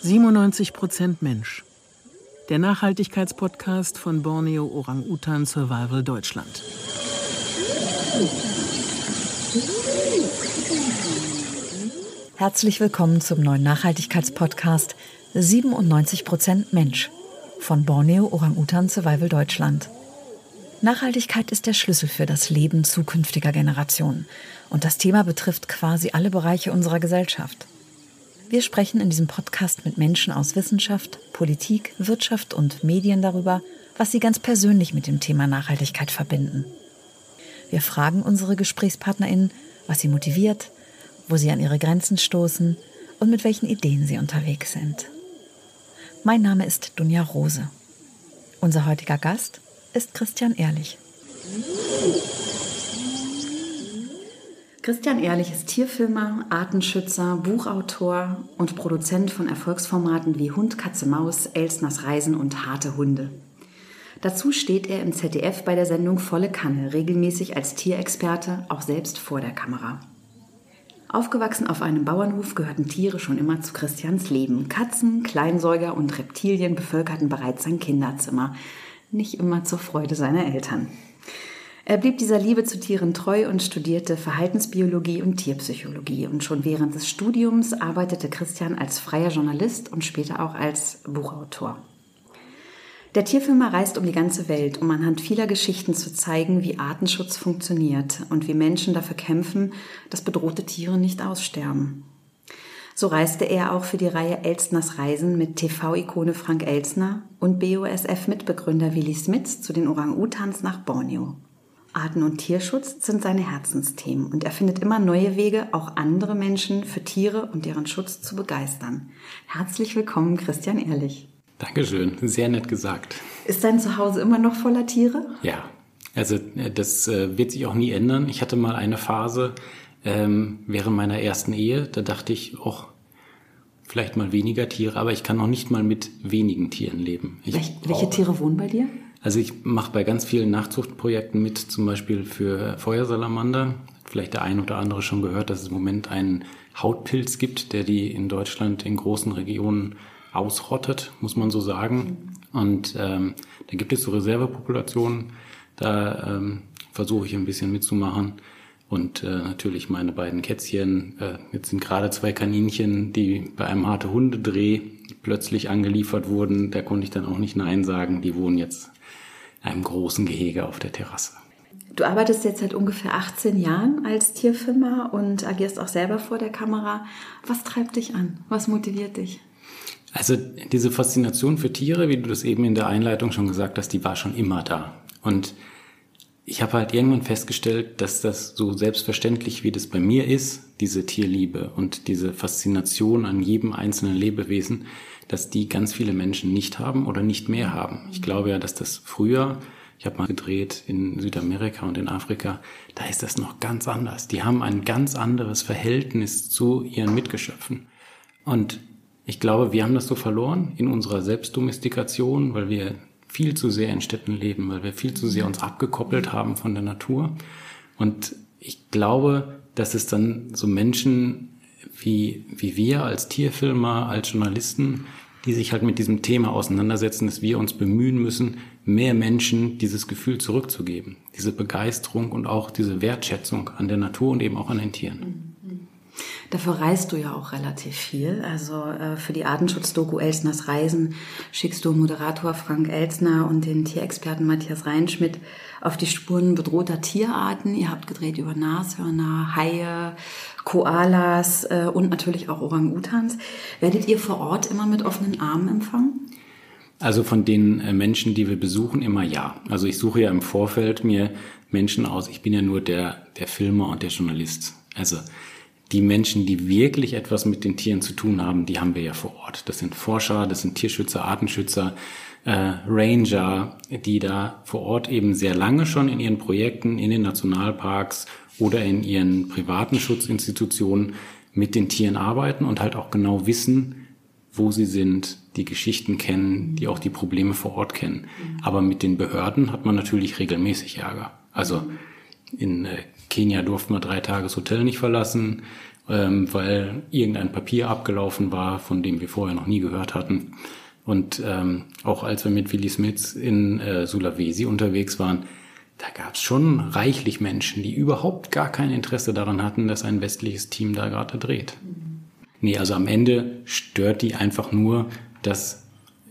97 Prozent Mensch. Der Nachhaltigkeitspodcast von Borneo Orang-Utan Survival Deutschland. Herzlich willkommen zum neuen Nachhaltigkeitspodcast 97 Prozent Mensch von Borneo Orang-Utan Survival Deutschland. Nachhaltigkeit ist der Schlüssel für das Leben zukünftiger Generationen. Und das Thema betrifft quasi alle Bereiche unserer Gesellschaft. Wir sprechen in diesem Podcast mit Menschen aus Wissenschaft, Politik, Wirtschaft und Medien darüber, was sie ganz persönlich mit dem Thema Nachhaltigkeit verbinden. Wir fragen unsere GesprächspartnerInnen, was sie motiviert, wo sie an ihre Grenzen stoßen und mit welchen Ideen sie unterwegs sind. Mein Name ist Dunja Rose. Unser heutiger Gast ist Christian Ehrlich. Christian Ehrlich ist Tierfilmer, Artenschützer, Buchautor und Produzent von Erfolgsformaten wie Hund, Katze, Maus, Elsners Reisen und Harte Hunde. Dazu steht er im ZDF bei der Sendung Volle Kanne, regelmäßig als Tierexperte, auch selbst vor der Kamera. Aufgewachsen auf einem Bauernhof gehörten Tiere schon immer zu Christians Leben. Katzen, Kleinsäuger und Reptilien bevölkerten bereits sein Kinderzimmer nicht immer zur Freude seiner Eltern. Er blieb dieser Liebe zu Tieren treu und studierte Verhaltensbiologie und Tierpsychologie. Und schon während des Studiums arbeitete Christian als freier Journalist und später auch als Buchautor. Der Tierfilmer reist um die ganze Welt, um anhand vieler Geschichten zu zeigen, wie Artenschutz funktioniert und wie Menschen dafür kämpfen, dass bedrohte Tiere nicht aussterben. So reiste er auch für die Reihe Elstners Reisen mit TV-Ikone Frank Elstner und BOSF-Mitbegründer Willi Smits zu den Orang-Utans nach Borneo. Arten- und Tierschutz sind seine Herzensthemen und er findet immer neue Wege, auch andere Menschen für Tiere und deren Schutz zu begeistern. Herzlich willkommen, Christian Ehrlich. Dankeschön, sehr nett gesagt. Ist dein Zuhause immer noch voller Tiere? Ja, also äh, das äh, wird sich auch nie ändern. Ich hatte mal eine Phase, ähm, während meiner ersten Ehe. Da dachte ich, auch vielleicht mal weniger Tiere, aber ich kann noch nicht mal mit wenigen Tieren leben. Ich welche, welche Tiere wohnen bei dir? Also ich mache bei ganz vielen Nachzuchtprojekten mit, zum Beispiel für Feuersalamander. Vielleicht der ein oder andere schon gehört, dass es im Moment einen Hautpilz gibt, der die in Deutschland in großen Regionen ausrottet, muss man so sagen. Und ähm, da gibt es so Reservepopulationen. Da ähm, versuche ich ein bisschen mitzumachen. Und äh, natürlich meine beiden Kätzchen. Äh, jetzt sind gerade zwei Kaninchen, die bei einem harte Hundedreh plötzlich angeliefert wurden. Da konnte ich dann auch nicht Nein sagen. Die wohnen jetzt in einem großen Gehege auf der Terrasse. Du arbeitest jetzt seit ungefähr 18 Jahren als Tierfilmer und agierst auch selber vor der Kamera. Was treibt dich an? Was motiviert dich? Also diese Faszination für Tiere, wie du das eben in der Einleitung schon gesagt hast, die war schon immer da. Und ich habe halt irgendwann festgestellt, dass das so selbstverständlich, wie das bei mir ist, diese Tierliebe und diese Faszination an jedem einzelnen Lebewesen, dass die ganz viele Menschen nicht haben oder nicht mehr haben. Ich glaube ja, dass das früher, ich habe mal gedreht in Südamerika und in Afrika, da ist das noch ganz anders. Die haben ein ganz anderes Verhältnis zu ihren Mitgeschöpfen. Und ich glaube, wir haben das so verloren in unserer Selbstdomestikation, weil wir viel zu sehr in Städten leben, weil wir viel zu sehr uns abgekoppelt haben von der Natur. Und ich glaube, dass es dann so Menschen wie, wie wir als Tierfilmer, als Journalisten, die sich halt mit diesem Thema auseinandersetzen, dass wir uns bemühen müssen, mehr Menschen dieses Gefühl zurückzugeben, diese Begeisterung und auch diese Wertschätzung an der Natur und eben auch an den Tieren. Dafür reist du ja auch relativ viel. Also äh, für die Artenschutzdoku Elsners Reisen schickst du Moderator Frank Elsner und den Tierexperten Matthias Reinschmidt auf die Spuren bedrohter Tierarten. Ihr habt gedreht über Nashörner, Haie, Koalas äh, und natürlich auch Orang-Utans. Werdet ihr vor Ort immer mit offenen Armen empfangen? Also von den äh, Menschen, die wir besuchen, immer ja. Also ich suche ja im Vorfeld mir Menschen aus. Ich bin ja nur der, der Filmer und der Journalist. Also die Menschen, die wirklich etwas mit den Tieren zu tun haben, die haben wir ja vor Ort. Das sind Forscher, das sind Tierschützer, Artenschützer, äh, Ranger, die da vor Ort eben sehr lange schon in ihren Projekten, in den Nationalparks oder in ihren privaten Schutzinstitutionen mit den Tieren arbeiten und halt auch genau wissen, wo sie sind, die Geschichten kennen, die auch die Probleme vor Ort kennen. Aber mit den Behörden hat man natürlich regelmäßig Ärger. Also in äh, Kenia durften wir drei Tage das Hotel nicht verlassen, ähm, weil irgendein Papier abgelaufen war, von dem wir vorher noch nie gehört hatten. Und ähm, auch als wir mit Willy Smith in äh, Sulawesi unterwegs waren, da gab es schon reichlich Menschen, die überhaupt gar kein Interesse daran hatten, dass ein westliches Team da gerade dreht. Mhm. Nee, also am Ende stört die einfach nur, dass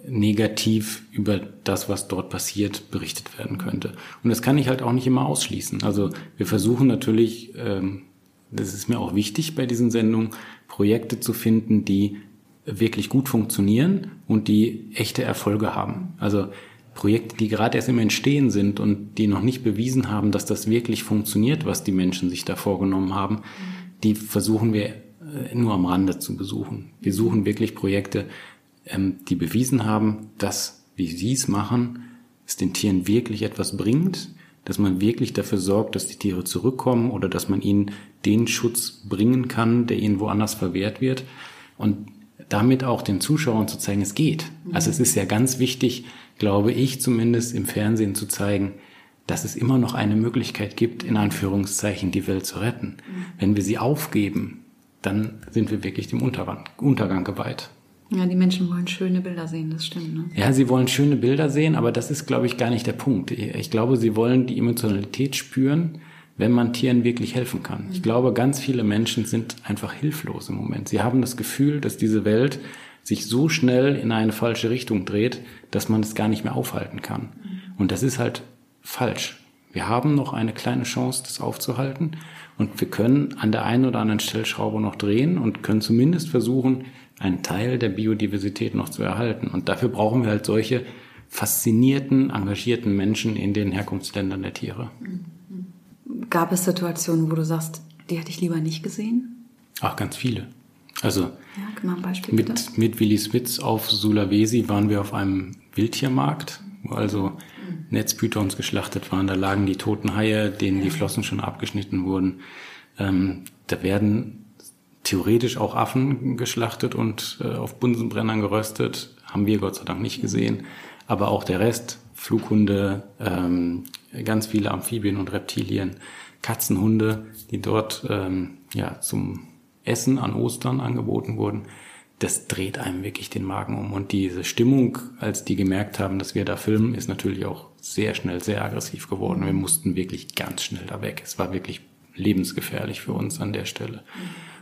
negativ über das, was dort passiert, berichtet werden könnte. Und das kann ich halt auch nicht immer ausschließen. Also wir versuchen natürlich, ähm, das ist mir auch wichtig bei diesen Sendungen, Projekte zu finden, die wirklich gut funktionieren und die echte Erfolge haben. Also Projekte, die gerade erst im Entstehen sind und die noch nicht bewiesen haben, dass das wirklich funktioniert, was die Menschen sich da vorgenommen haben, die versuchen wir äh, nur am Rande zu besuchen. Wir suchen wirklich Projekte, die bewiesen haben, dass, wie sie es machen, es den Tieren wirklich etwas bringt, dass man wirklich dafür sorgt, dass die Tiere zurückkommen oder dass man ihnen den Schutz bringen kann, der ihnen woanders verwehrt wird. Und damit auch den Zuschauern zu zeigen, es geht. Also es ist ja ganz wichtig, glaube ich zumindest im Fernsehen zu zeigen, dass es immer noch eine Möglichkeit gibt, in Anführungszeichen die Welt zu retten. Wenn wir sie aufgeben, dann sind wir wirklich dem Untergang, Untergang geweiht. Ja, die Menschen wollen schöne Bilder sehen, das stimmt. Ne? Ja, sie wollen schöne Bilder sehen, aber das ist, glaube ich, gar nicht der Punkt. Ich glaube, sie wollen die Emotionalität spüren, wenn man Tieren wirklich helfen kann. Ich glaube, ganz viele Menschen sind einfach hilflos im Moment. Sie haben das Gefühl, dass diese Welt sich so schnell in eine falsche Richtung dreht, dass man es gar nicht mehr aufhalten kann. Und das ist halt falsch. Wir haben noch eine kleine Chance, das aufzuhalten. Und wir können an der einen oder anderen Stellschraube noch drehen und können zumindest versuchen, einen Teil der Biodiversität noch zu erhalten. Und dafür brauchen wir halt solche faszinierten, engagierten Menschen in den Herkunftsländern der Tiere. Gab es Situationen, wo du sagst, die hätte ich lieber nicht gesehen? Ach, ganz viele. Also ja, Beispiel, mit, mit Willi Smits auf Sulawesi waren wir auf einem Wildtiermarkt, wo also Netzpythons geschlachtet waren. Da lagen die toten Haie, denen die Flossen schon abgeschnitten wurden. Ähm, da werden theoretisch auch Affen geschlachtet und äh, auf Bunsenbrennern geröstet. Haben wir Gott sei Dank nicht gesehen. Aber auch der Rest, Flughunde, ähm, ganz viele Amphibien und Reptilien, Katzenhunde, die dort ähm, ja zum Essen an Ostern angeboten wurden, das dreht einem wirklich den Magen um. Und diese Stimmung, als die gemerkt haben, dass wir da filmen, ist natürlich auch sehr schnell sehr aggressiv geworden. Wir mussten wirklich ganz schnell da weg. Es war wirklich lebensgefährlich für uns an der Stelle.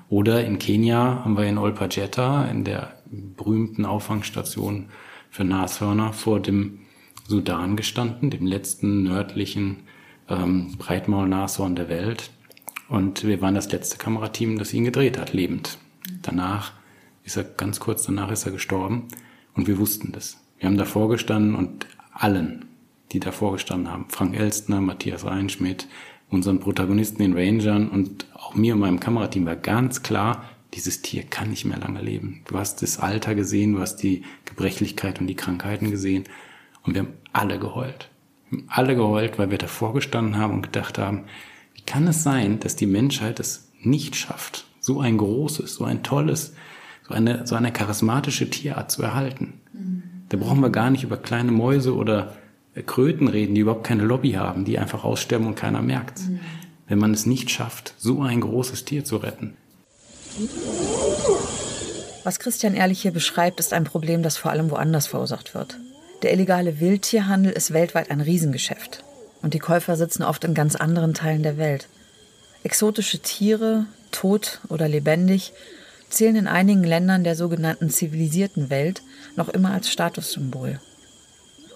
Oder in Kenia haben wir in Olpajeta, in der berühmten Auffangstation für Nashörner, vor dem Sudan gestanden, dem letzten nördlichen ähm, Breitmaulnashorn der Welt. Und wir waren das letzte Kamerateam, das ihn gedreht hat, lebend. Danach ist er, ganz kurz danach ist er gestorben und wir wussten das. Wir haben davor gestanden und allen, die davor gestanden haben, Frank Elstner, Matthias Reinschmidt, unseren Protagonisten, den Rangern und auch mir und meinem Kamerateam war ganz klar, dieses Tier kann nicht mehr lange leben. Du hast das Alter gesehen, du hast die Gebrechlichkeit und die Krankheiten gesehen und wir haben alle geheult. Wir haben alle geheult, weil wir davor gestanden haben und gedacht haben, wie kann es sein, dass die Menschheit es nicht schafft, so ein großes, so ein tolles, so eine, so eine charismatische Tierart zu erhalten? Da brauchen wir gar nicht über kleine Mäuse oder Kröten reden, die überhaupt keine Lobby haben, die einfach aussterben und keiner merkt. Mhm. Wenn man es nicht schafft, so ein großes Tier zu retten. Was Christian Ehrlich hier beschreibt, ist ein Problem, das vor allem woanders verursacht wird. Der illegale Wildtierhandel ist weltweit ein Riesengeschäft. Und die Käufer sitzen oft in ganz anderen Teilen der Welt. Exotische Tiere, tot oder lebendig, zählen in einigen Ländern der sogenannten zivilisierten Welt noch immer als Statussymbol.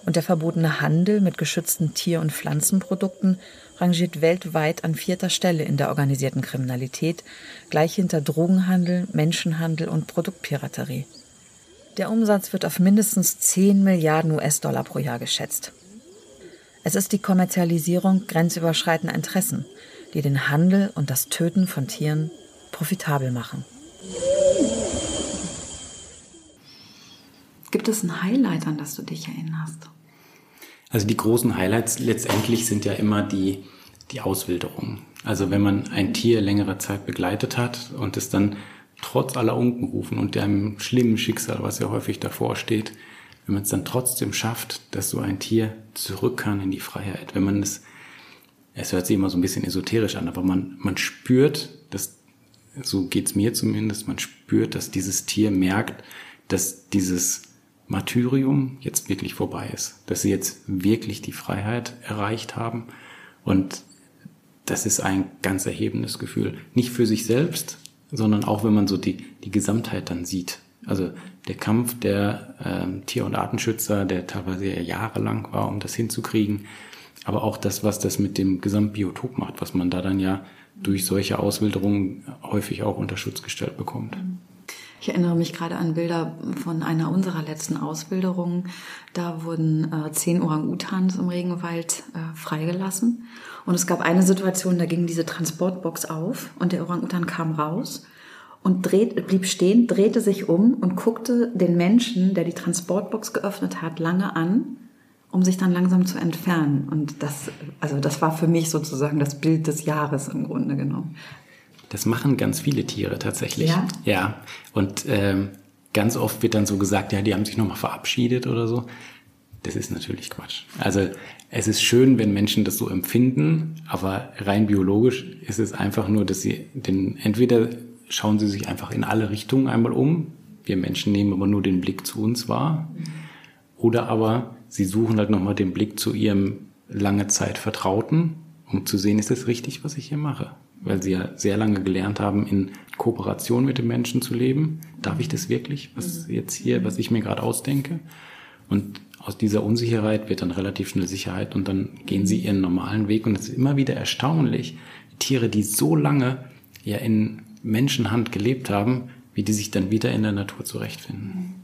Und der verbotene Handel mit geschützten Tier- und Pflanzenprodukten rangiert weltweit an vierter Stelle in der organisierten Kriminalität, gleich hinter Drogenhandel, Menschenhandel und Produktpiraterie. Der Umsatz wird auf mindestens 10 Milliarden US-Dollar pro Jahr geschätzt. Es ist die Kommerzialisierung grenzüberschreitender Interessen, die den Handel und das Töten von Tieren profitabel machen. Gibt es ein Highlight, an das du dich erinnerst? Also die großen Highlights letztendlich sind ja immer die, die Auswilderung. Also wenn man ein Tier längere Zeit begleitet hat und es dann trotz aller Unkenrufen und dem schlimmen Schicksal, was ja häufig davor steht, wenn man es dann trotzdem schafft, dass so ein Tier zurück kann in die Freiheit, wenn man es es hört sich immer so ein bisschen esoterisch an, aber man, man spürt, dass, so geht's mir zumindest, man spürt, dass dieses Tier merkt, dass dieses Martyrium jetzt wirklich vorbei ist, dass sie jetzt wirklich die Freiheit erreicht haben und das ist ein ganz erhebendes Gefühl. Nicht für sich selbst, sondern auch wenn man so die, die Gesamtheit dann sieht. Also der Kampf der ähm, Tier- und Artenschützer, der teilweise jahrelang war, um das hinzukriegen, aber auch das, was das mit dem Gesamtbiotop macht, was man da dann ja durch solche Auswilderungen häufig auch unter Schutz gestellt bekommt. Ich erinnere mich gerade an Bilder von einer unserer letzten Auswilderungen. Da wurden äh, zehn Orang-Utans im Regenwald äh, freigelassen. Und es gab eine Situation, da ging diese Transportbox auf und der Orang-Utan kam raus und dreht, blieb stehen, drehte sich um und guckte den Menschen, der die Transportbox geöffnet hat, lange an, um sich dann langsam zu entfernen. Und das, also das war für mich sozusagen das Bild des Jahres im Grunde genommen. Das machen ganz viele Tiere tatsächlich. Ja. Ja. Und ähm, ganz oft wird dann so gesagt, ja, die haben sich nochmal verabschiedet oder so. Das ist natürlich Quatsch. Also es ist schön, wenn Menschen das so empfinden, aber rein biologisch ist es einfach nur, dass sie den, entweder schauen sie sich einfach in alle Richtungen einmal um, wir Menschen nehmen aber nur den Blick zu uns wahr, oder aber sie suchen halt nochmal den Blick zu ihrem lange Zeit Vertrauten, um zu sehen, ist es richtig, was ich hier mache? Weil sie ja sehr lange gelernt haben, in Kooperation mit den Menschen zu leben. Darf ich das wirklich, was jetzt hier, was ich mir gerade ausdenke? Und aus dieser Unsicherheit wird dann relativ schnell Sicherheit und dann gehen sie ihren normalen Weg. Und es ist immer wieder erstaunlich, Tiere, die so lange ja in Menschenhand gelebt haben, wie die sich dann wieder in der Natur zurechtfinden.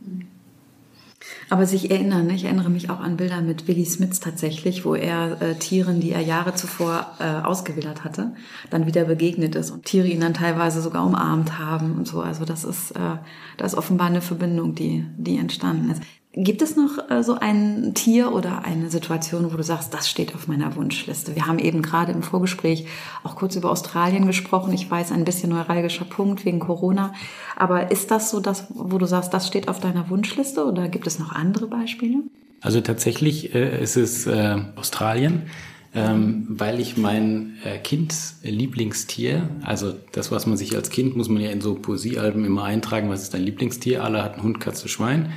Aber sich erinnern, ich erinnere mich auch an Bilder mit Willy Smits tatsächlich, wo er äh, Tieren, die er Jahre zuvor äh, ausgewildert hatte, dann wieder begegnet ist und Tiere ihn dann teilweise sogar umarmt haben und so. Also das ist, äh, da ist offenbar eine Verbindung, die, die entstanden ist. Gibt es noch äh, so ein Tier oder eine Situation, wo du sagst, das steht auf meiner Wunschliste? Wir haben eben gerade im Vorgespräch auch kurz über Australien gesprochen. Ich weiß, ein bisschen neuralgischer Punkt wegen Corona. Aber ist das so das, wo du sagst, das steht auf deiner Wunschliste oder gibt es noch andere Beispiele? Also tatsächlich äh, ist es äh, Australien, ähm, weil ich mein äh, Kind-Lieblingstier, also das, was man sich als Kind, muss man ja in so Poesiealben immer eintragen, was ist dein Lieblingstier? Alle hatten Hund, Katze, Schwein.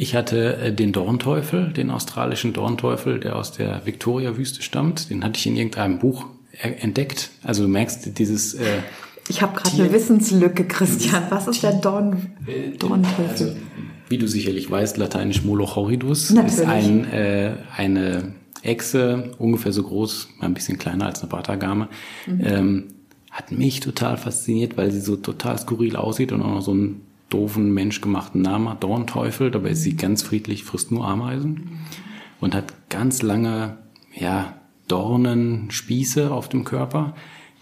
Ich hatte äh, den Dornteufel, den australischen Dornteufel, der aus der Victoria-Wüste stammt. Den hatte ich in irgendeinem Buch entdeckt. Also du merkst dieses. Äh, ich habe gerade eine Wissenslücke, Christian. Was ist der Dorn, äh, Dornteufel? Also, wie du sicherlich weißt, lateinisch Moloch horridus Natürlich. ist ein, äh, eine Echse, ungefähr so groß, ein bisschen kleiner als eine Batagame. Mhm. Ähm, hat mich total fasziniert, weil sie so total skurril aussieht und auch noch so einen doofen, menschgemachten Namen hat, Dornteufel. Dabei ist sie ganz friedlich, frisst nur Ameisen und hat ganz lange, ja, Dornen, Spieße auf dem Körper,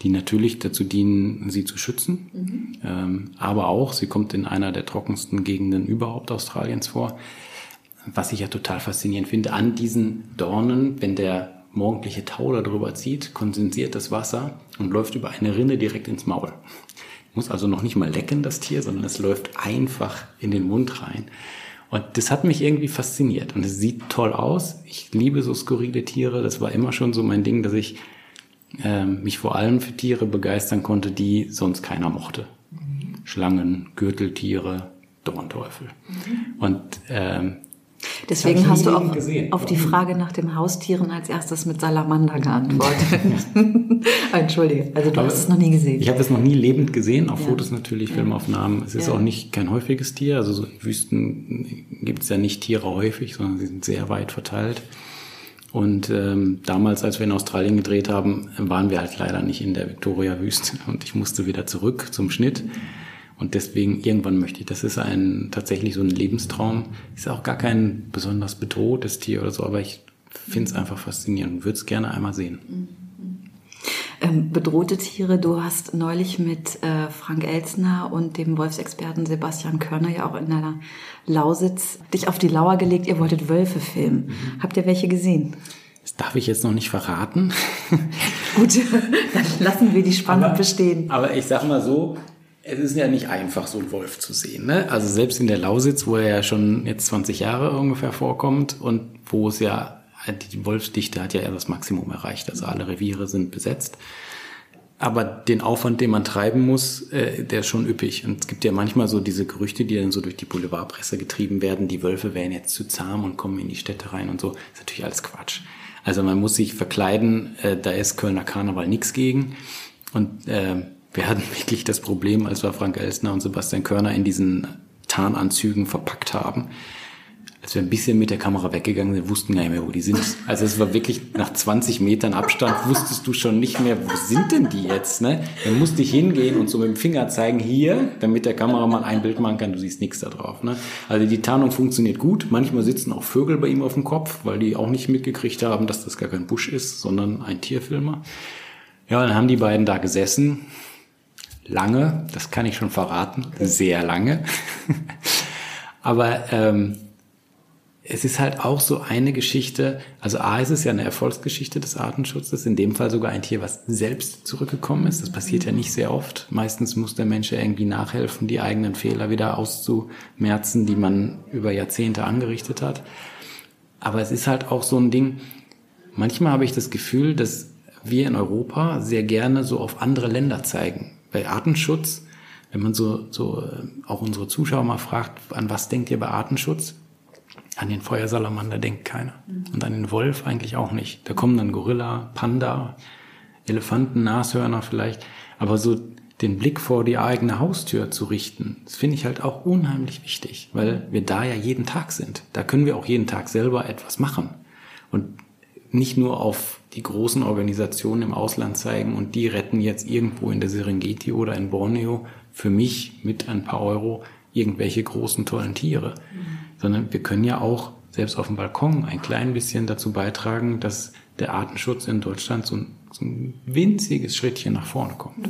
die natürlich dazu dienen, sie zu schützen. Ähm, aber auch, sie kommt in einer der trockensten Gegenden überhaupt Australiens vor. Was ich ja total faszinierend finde, an diesen Dornen, wenn der morgendliche Tau darüber zieht, kondensiert das Wasser und läuft über eine Rinne direkt ins Maul. Muss also noch nicht mal lecken, das Tier, sondern es läuft einfach in den Mund rein. Und das hat mich irgendwie fasziniert. Und es sieht toll aus. Ich liebe so skurrile Tiere. Das war immer schon so mein Ding, dass ich äh, mich vor allem für Tiere begeistern konnte, die sonst keiner mochte. Schlangen, Gürteltiere, Dornteufel. Und ähm, Deswegen hast du auch gesehen. auf die Frage nach dem Haustieren als erstes mit Salamander geantwortet. Entschuldige, also du Aber hast es noch nie gesehen. Ich habe es noch nie lebend gesehen, auf Ja. Fotos natürlich, Filmaufnahmen. Es ist Ja. auch nicht kein häufiges Tier. Also so in Wüsten gibt es ja nicht Tiere häufig, sondern sie sind sehr weit verteilt. Und ähm, damals, als wir in Australien gedreht haben, waren wir halt leider nicht in der Victoria-Wüste und ich musste wieder zurück zum Schnitt. Und deswegen irgendwann möchte ich, das ist ein tatsächlich so ein Lebenstraum. Ist auch gar kein besonders bedrohtes Tier oder so, aber ich finde es einfach faszinierend und würde es gerne einmal sehen. Ähm, bedrohte Tiere, du hast neulich mit äh, Frank Elsner und dem Wolfsexperten Sebastian Körner ja auch in der Lausitz dich auf die Lauer gelegt, ihr wolltet Wölfe filmen. Habt ihr welche gesehen? Das darf ich jetzt noch nicht verraten. Gut, dann lassen wir die Spannung bestehen. Aber ich sag mal so, es ist ja nicht einfach, so einen Wolf zu sehen. Ne? Also selbst in der Lausitz, wo er ja schon jetzt 20 Jahre ungefähr vorkommt und wo es ja die Wolfsdichte hat ja eher das Maximum erreicht. Also alle Reviere sind besetzt. Aber den Aufwand, den man treiben muss, äh, der ist schon üppig. Und es gibt ja manchmal so diese Gerüchte, die dann so durch die Boulevardpresse getrieben werden, die Wölfe wären jetzt zu zahm und kommen in die Städte rein und so. Das ist natürlich alles Quatsch. Also man muss sich verkleiden, äh, da ist Kölner Karneval nichts gegen. Und äh, wir hatten wirklich das Problem, als wir Frank Elstner und Sebastian Körner in diesen Tarnanzügen verpackt haben als wir ein bisschen mit der Kamera weggegangen sind, wussten gar nicht mehr, wo die sind. Also es war wirklich nach 20 Metern Abstand wusstest du schon nicht mehr, wo sind denn die jetzt? Ne? Dann musste ich hingehen und so mit dem Finger zeigen, hier, damit der Kameramann ein Bild machen kann, du siehst nichts da drauf. Ne? Also die Tarnung funktioniert gut. Manchmal sitzen auch Vögel bei ihm auf dem Kopf, weil die auch nicht mitgekriegt haben, dass das gar kein Busch ist, sondern ein Tierfilmer. Ja, dann haben die beiden da gesessen. Lange, das kann ich schon verraten, sehr lange. Aber ähm, es ist halt auch so eine Geschichte, also A ist es ja eine Erfolgsgeschichte des Artenschutzes, in dem Fall sogar ein Tier, was selbst zurückgekommen ist. Das passiert ja nicht sehr oft. Meistens muss der Mensch irgendwie nachhelfen, die eigenen Fehler wieder auszumerzen, die man über Jahrzehnte angerichtet hat. Aber es ist halt auch so ein Ding, manchmal habe ich das Gefühl, dass wir in Europa sehr gerne so auf andere Länder zeigen. Bei Artenschutz, wenn man so, so äh, auch unsere Zuschauer mal fragt, an was denkt ihr bei Artenschutz? An den Feuersalamander denkt keiner. Mhm. Und an den Wolf eigentlich auch nicht. Da kommen dann Gorilla, Panda, Elefanten, Nashörner vielleicht. Aber so den Blick vor die eigene Haustür zu richten, das finde ich halt auch unheimlich wichtig, weil wir da ja jeden Tag sind. Da können wir auch jeden Tag selber etwas machen. Und nicht nur auf die großen Organisationen im Ausland zeigen und die retten jetzt irgendwo in der Serengeti oder in Borneo für mich mit ein paar Euro irgendwelche großen tollen Tiere. Mhm sondern wir können ja auch selbst auf dem Balkon ein klein bisschen dazu beitragen, dass der Artenschutz in Deutschland so ein, so ein winziges Schrittchen nach vorne kommt.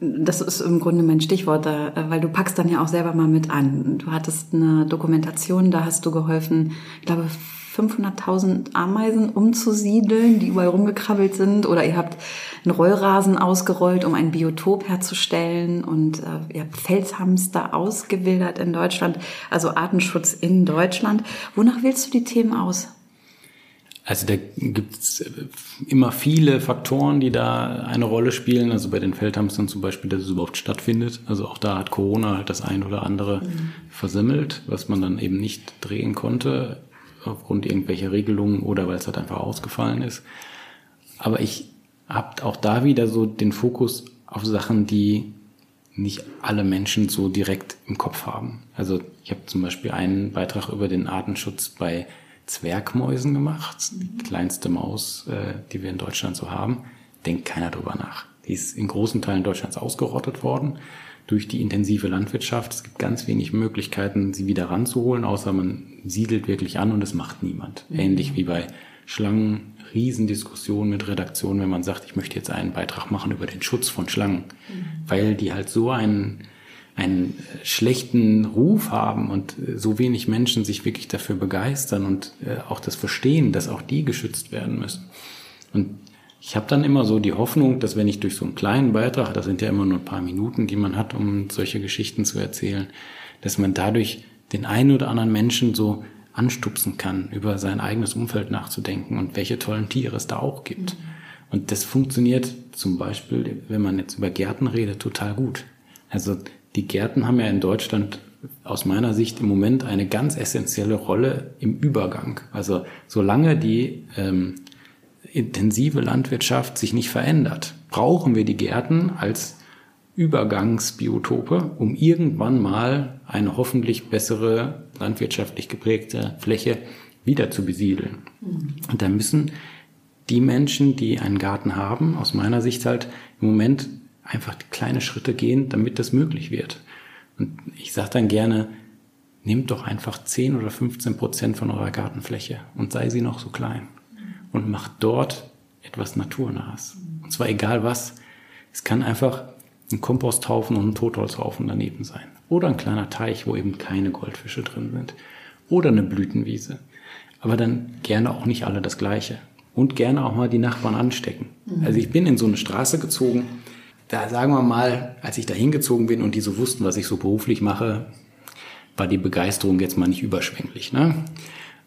Das ist im Grunde mein Stichwort, weil du packst dann ja auch selber mal mit an. Du hattest eine Dokumentation, da hast du geholfen, ich glaube, 500.000 Ameisen umzusiedeln, die überall rumgekrabbelt sind. Oder ihr habt einen Rollrasen ausgerollt, um ein Biotop herzustellen. Und äh, ihr habt Felshamster ausgewildert in Deutschland, also Artenschutz in Deutschland. Wonach wählst du die Themen aus? Also da gibt es immer viele Faktoren, die da eine Rolle spielen. Also bei den Feldhamstern zum Beispiel, dass es überhaupt stattfindet. Also auch da hat Corona halt das ein oder andere mhm. versemmelt, was man dann eben nicht drehen konnte aufgrund irgendwelcher Regelungen oder weil es halt einfach ausgefallen ist. Aber ich habe auch da wieder so den Fokus auf Sachen, die nicht alle Menschen so direkt im Kopf haben. Also ich habe zum Beispiel einen Beitrag über den Artenschutz bei Zwergmäusen gemacht, die kleinste Maus, äh, die wir in Deutschland so haben. Denkt keiner drüber nach. Die ist in großen Teilen Deutschlands ausgerottet worden durch die intensive Landwirtschaft. Es gibt ganz wenig Möglichkeiten, sie wieder ranzuholen, außer man siedelt wirklich an und es macht niemand. Mhm. Ähnlich wie bei Schlangen, Riesendiskussion mit Redaktionen, wenn man sagt, ich möchte jetzt einen Beitrag machen über den Schutz von Schlangen, mhm. weil die halt so einen, einen schlechten Ruf haben und so wenig Menschen sich wirklich dafür begeistern und äh, auch das verstehen, dass auch die geschützt werden müssen. Und ich habe dann immer so die Hoffnung, dass wenn ich durch so einen kleinen Beitrag, das sind ja immer nur ein paar Minuten, die man hat, um solche Geschichten zu erzählen, dass man dadurch den einen oder anderen Menschen so anstupsen kann, über sein eigenes Umfeld nachzudenken und welche tollen Tiere es da auch gibt. Mhm. Und das funktioniert zum Beispiel, wenn man jetzt über Gärten redet, total gut. Also die Gärten haben ja in Deutschland aus meiner Sicht im Moment eine ganz essentielle Rolle im Übergang. Also solange die ähm, intensive Landwirtschaft sich nicht verändert, brauchen wir die Gärten als Übergangsbiotope, um irgendwann mal eine hoffentlich bessere landwirtschaftlich geprägte Fläche wieder zu besiedeln. Und da müssen die Menschen, die einen Garten haben, aus meiner Sicht halt im Moment einfach kleine Schritte gehen, damit das möglich wird. Und ich sage dann gerne, nehmt doch einfach 10 oder 15 Prozent von eurer Gartenfläche und sei sie noch so klein und macht dort etwas Naturnahes. Und zwar egal was. Es kann einfach ein Komposthaufen und ein Totholzhaufen daneben sein. Oder ein kleiner Teich, wo eben keine Goldfische drin sind. Oder eine Blütenwiese. Aber dann gerne auch nicht alle das Gleiche. Und gerne auch mal die Nachbarn anstecken. Mhm. Also ich bin in so eine Straße gezogen. Da sagen wir mal, als ich da hingezogen bin und die so wussten, was ich so beruflich mache, war die Begeisterung jetzt mal nicht überschwänglich. Ne?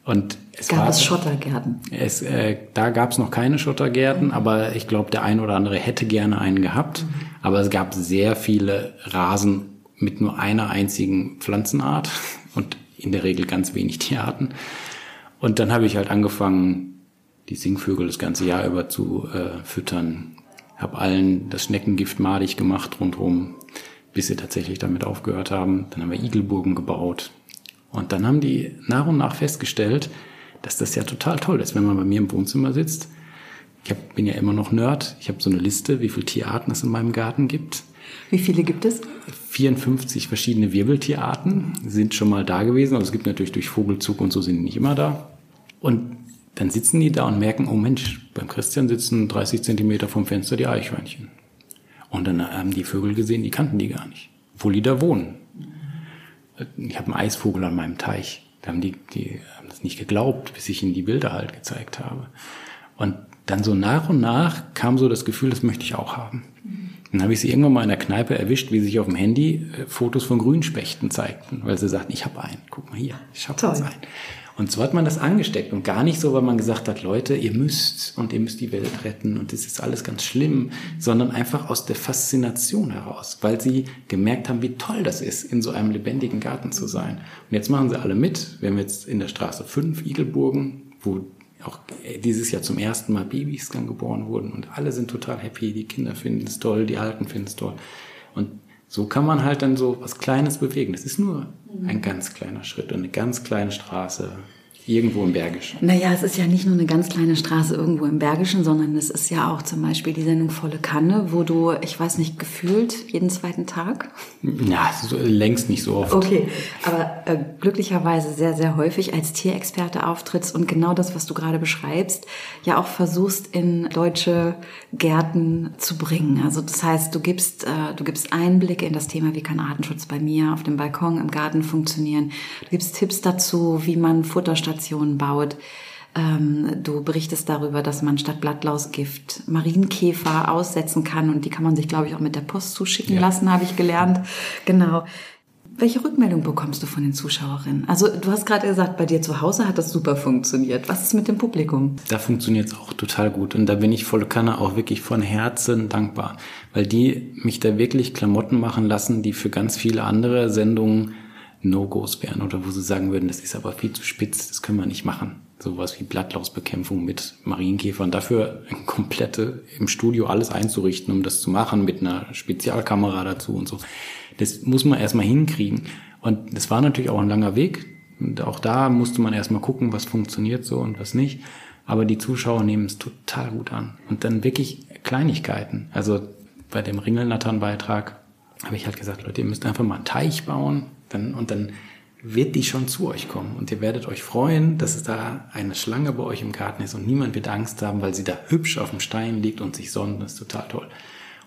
Und es gab war, es Schottergärten? Es, äh, da gab es noch keine Schottergärten, mhm. aber ich glaube, der ein oder andere hätte gerne einen gehabt. Mhm. Aber es gab sehr viele Rasen mit nur einer einzigen Pflanzenart und in der Regel ganz wenig Tierarten. Und dann habe ich halt angefangen, die Singvögel das ganze Jahr über zu äh, füttern. Habe allen das Schneckengift madig gemacht rundherum, bis sie tatsächlich damit aufgehört haben. Dann haben wir Igelburgen gebaut. Und dann haben die nach und nach festgestellt, dass das ja total toll ist, wenn man bei mir im Wohnzimmer sitzt. Ich hab, bin ja immer noch Nerd. Ich habe so eine Liste, wie viele Tierarten es in meinem Garten gibt. Wie viele gibt es? 54 verschiedene Wirbeltierarten sind schon mal da gewesen. Also es gibt natürlich durch Vogelzug und so sind die nicht immer da. Und dann sitzen die da und merken, oh Mensch, beim Christian sitzen 30 Zentimeter vom Fenster die Eichhörnchen. Und dann haben die Vögel gesehen, die kannten die gar nicht, obwohl die da wohnen. Ich habe einen Eisvogel an meinem Teich. Da haben die, die haben das nicht geglaubt, bis ich ihnen die Bilder halt gezeigt habe. Und dann so nach und nach kam so das Gefühl, das möchte ich auch haben. Dann habe ich sie irgendwann mal in der Kneipe erwischt, wie sich auf dem Handy äh, Fotos von Grünspechten zeigten, weil sie sagten, ich habe einen, guck mal hier, ich habe einen. Und so hat man das angesteckt und gar nicht so, weil man gesagt hat, Leute, ihr müsst und ihr müsst die Welt retten und das ist alles ganz schlimm, sondern einfach aus der Faszination heraus, weil sie gemerkt haben, wie toll das ist, in so einem lebendigen Garten zu sein. Und jetzt machen sie alle mit. Wir haben jetzt in der Straße fünf Igelburgen, wo auch dieses Jahr zum ersten Mal Babys dann geboren wurden und alle sind total happy, die Kinder finden es toll, die Alten finden es toll. Und so kann man halt dann so was Kleines bewegen. Das ist nur ein ganz kleiner Schritt und eine ganz kleine Straße Irgendwo im Bergischen. Naja, es ist ja nicht nur eine ganz kleine Straße irgendwo im Bergischen, sondern es ist ja auch zum Beispiel die Sendung Volle Kanne, wo du, ich weiß nicht, gefühlt jeden zweiten Tag? Ja, so, längst nicht so oft. Okay, aber äh, glücklicherweise sehr, sehr häufig als Tierexperte auftrittst und genau das, was du gerade beschreibst, ja auch versuchst in deutsche Gärten zu bringen. Also das heißt, du gibst, äh, du gibst Einblicke in das Thema, wie kann Artenschutz bei mir auf dem Balkon im Garten funktionieren. Du gibst Tipps dazu, wie man Futterstationen Stationen baut. Ähm, du berichtest darüber, dass man statt Blattlausgift Marienkäfer aussetzen kann und die kann man sich, glaube ich, auch mit der Post zuschicken ja. lassen, habe ich gelernt. Genau. Welche Rückmeldung bekommst du von den Zuschauerinnen? Also du hast gerade gesagt, bei dir zu Hause hat das super funktioniert. Was ist mit dem Publikum? Da funktioniert es auch total gut und da bin ich volle Kanne auch wirklich von Herzen dankbar, weil die mich da wirklich Klamotten machen lassen, die für ganz viele andere Sendungen No-Gos wären oder wo sie sagen würden, das ist aber viel zu spitz, das können wir nicht machen. Sowas wie Blattlausbekämpfung mit Marienkäfern. Dafür ein komplette im Studio alles einzurichten, um das zu machen, mit einer Spezialkamera dazu und so. Das muss man erstmal hinkriegen. Und das war natürlich auch ein langer Weg. Und auch da musste man erstmal gucken, was funktioniert so und was nicht. Aber die Zuschauer nehmen es total gut an. Und dann wirklich Kleinigkeiten. Also bei dem Ringelnattern-Beitrag habe ich halt gesagt, Leute, ihr müsst einfach mal einen Teich bauen, dann, und dann wird die schon zu euch kommen. Und ihr werdet euch freuen, dass es da eine Schlange bei euch im Garten ist und niemand wird Angst haben, weil sie da hübsch auf dem Stein liegt und sich sonnt. Das ist total toll.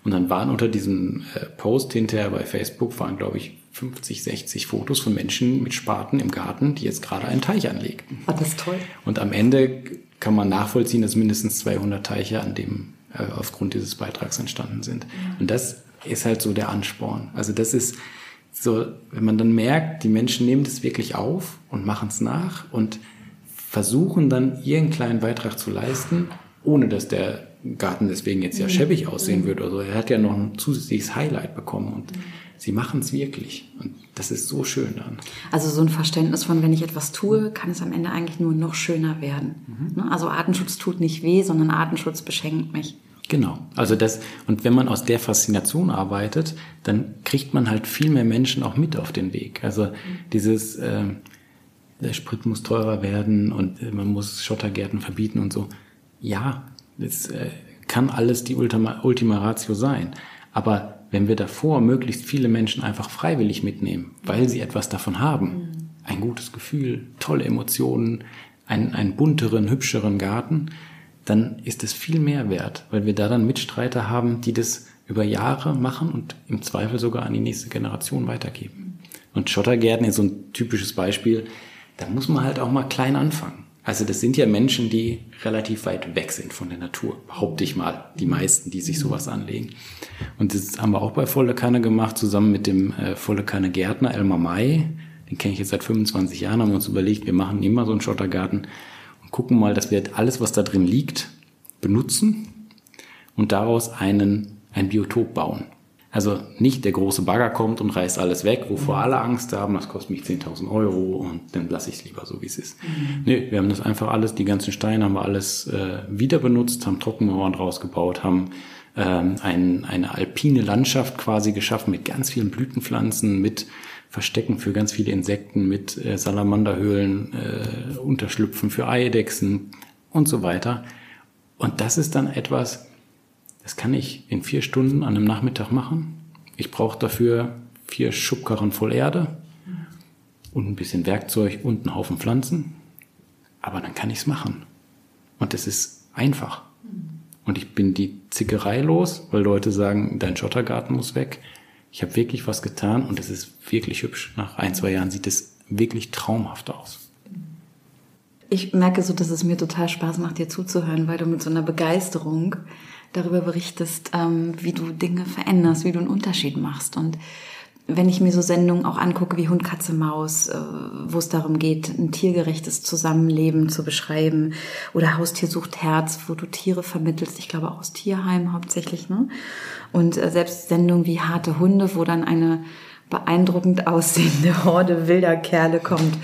Und dann waren unter diesem äh, Post hinterher bei Facebook, waren glaube ich 50, 60 Fotos von Menschen mit Spaten im Garten, die jetzt gerade einen Teich anlegten. War das toll. Und am Ende kann man nachvollziehen, dass mindestens 200 Teiche an dem, äh, aufgrund dieses Beitrags entstanden sind. Und das ist halt so der Ansporn. Also das ist, so, wenn man dann merkt, die Menschen nehmen das wirklich auf und machen es nach und versuchen dann ihren kleinen Beitrag zu leisten, ohne dass der Garten deswegen jetzt ja mhm. schäbig aussehen würde oder so. Er hat ja noch ein zusätzliches Highlight bekommen und sie machen es wirklich. Und das ist so schön dann. Also so ein Verständnis von, wenn ich etwas tue, kann es am Ende eigentlich nur noch schöner werden. Mhm. Ne? Also Artenschutz tut nicht weh, sondern Artenschutz beschenkt mich. Genau. Also das, und wenn man aus der Faszination arbeitet, dann kriegt man halt viel mehr Menschen auch mit auf den Weg. Also dieses, äh, der Sprit muss teurer werden und äh, man muss Schottergärten verbieten und so. Ja, das äh, kann alles die Ultima, Ultima Ratio sein. Aber wenn wir davor möglichst viele Menschen einfach freiwillig mitnehmen, weil sie etwas davon haben, ein gutes Gefühl, tolle Emotionen, einen, einen bunteren, hübscheren Garten, dann ist es viel mehr wert, weil wir da dann Mitstreiter haben, die das über Jahre machen und im Zweifel sogar an die nächste Generation weitergeben. Und Schottergärten ist so ein typisches Beispiel. Da muss man halt auch mal klein anfangen. Also das sind ja Menschen, die relativ weit weg sind von der Natur, behaupte ich mal, die meisten, die sich sowas anlegen. Und das haben wir auch bei Volle Kanne gemacht, zusammen mit dem äh, Volle Kanne Gärtner Elmar May. den kenne ich jetzt seit 25 Jahren, haben wir uns überlegt, wir machen immer so einen Schottergarten gucken mal, dass wir alles, was da drin liegt, benutzen und daraus einen, ein Biotop bauen. Also nicht der große Bagger kommt und reißt alles weg, wovor mhm. alle Angst haben, das kostet mich 10.000 Euro und dann lasse ich es lieber so, wie es ist. Mhm. Nee, wir haben das einfach alles, die ganzen Steine haben wir alles äh, wieder benutzt, haben Trockenmauern draus gebaut, haben ähm, ein, eine alpine Landschaft quasi geschaffen mit ganz vielen Blütenpflanzen, mit Verstecken für ganz viele Insekten, mit äh, Salamanderhöhlen, äh, Unterschlüpfen für Eidechsen und so weiter. Und das ist dann etwas, das kann ich in vier Stunden an einem Nachmittag machen. Ich brauche dafür vier Schubkarren voll Erde und ein bisschen Werkzeug und einen Haufen Pflanzen. Aber dann kann ich es machen. Und es ist einfach. Und ich bin die Zickerei los, weil Leute sagen, dein Schottergarten muss weg. Ich habe wirklich was getan und es ist wirklich hübsch. Nach ein, zwei Jahren sieht es wirklich traumhaft aus. Ich merke so, dass es mir total Spaß macht, dir zuzuhören, weil du mit so einer Begeisterung darüber berichtest, ähm, wie du Dinge veränderst, wie du einen Unterschied machst. Und wenn ich mir so Sendungen auch angucke wie Hund, Katze, Maus, äh, wo es darum geht, ein tiergerechtes Zusammenleben zu beschreiben, oder Haustier sucht Herz, wo du Tiere vermittelst, ich glaube auch aus Tierheim hauptsächlich, ne? Und äh, selbst Sendungen wie Harte Hunde, wo dann eine beeindruckend aussehende Horde wilder Kerle kommt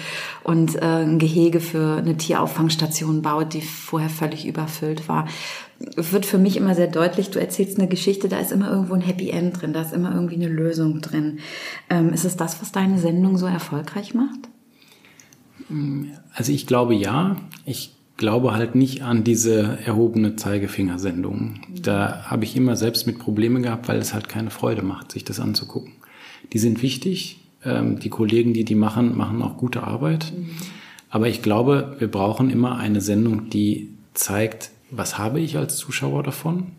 und äh, ein Gehege für eine Tierauffangstation baut, die vorher völlig überfüllt war wird für mich immer sehr deutlich, du erzählst eine Geschichte, da ist immer irgendwo ein Happy End drin, da ist immer irgendwie eine Lösung drin. Ähm, ist es das, was deine Sendung so erfolgreich macht? Also ich glaube ja. Ich glaube halt nicht an diese erhobene Zeigefingersendung. Da habe ich immer selbst mit Probleme gehabt, weil es halt keine Freude macht, sich das anzugucken. Die sind wichtig. Ähm, die Kollegen, die die machen, machen auch gute Arbeit. Mhm. Aber ich glaube, wir brauchen immer eine Sendung, die zeigt, was habe ich als Zuschauer davon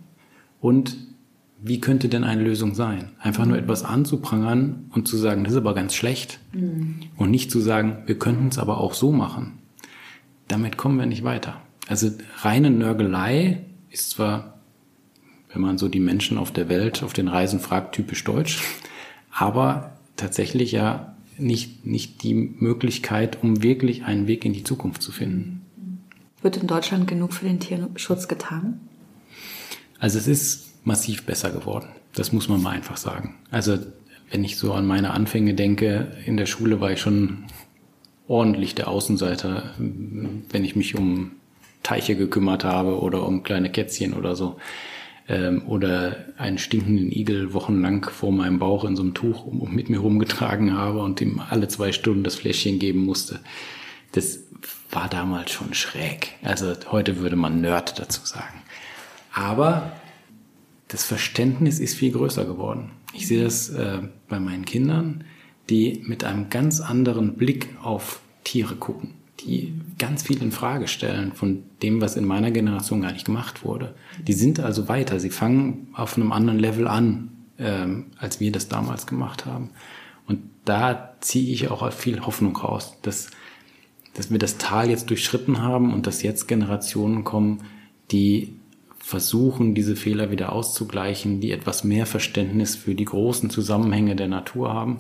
und wie könnte denn eine Lösung sein? Einfach nur etwas anzuprangern und zu sagen, das ist aber ganz schlecht mhm. und nicht zu sagen, wir könnten es aber auch so machen. Damit kommen wir nicht weiter. Also reine Nörgelei ist zwar, wenn man so die Menschen auf der Welt auf den Reisen fragt, typisch deutsch, aber tatsächlich ja nicht, nicht die Möglichkeit, um wirklich einen Weg in die Zukunft zu finden. Wird in Deutschland genug für den Tierschutz getan? Also es ist massiv besser geworden. Das muss man mal einfach sagen. Also wenn ich so an meine Anfänge denke, in der Schule war ich schon ordentlich der Außenseiter, wenn ich mich um Teiche gekümmert habe oder um kleine Kätzchen oder so. Ähm, oder einen stinkenden Igel wochenlang vor meinem Bauch in so einem Tuch mit mir rumgetragen habe und ihm alle zwei Stunden das Fläschchen geben musste. Das war damals schon schräg. Also heute würde man Nerd dazu sagen. Aber das Verständnis ist viel größer geworden. Ich sehe das äh, bei meinen Kindern, die mit einem ganz anderen Blick auf Tiere gucken, die ganz viel in Frage stellen von dem, was in meiner Generation gar nicht gemacht wurde. Die sind also weiter, sie fangen auf einem anderen Level an, ähm, als wir das damals gemacht haben. Und da ziehe ich auch viel Hoffnung raus, dass dass wir das Tal jetzt durchschritten haben und dass jetzt Generationen kommen, die versuchen, diese Fehler wieder auszugleichen, die etwas mehr Verständnis für die großen Zusammenhänge der Natur haben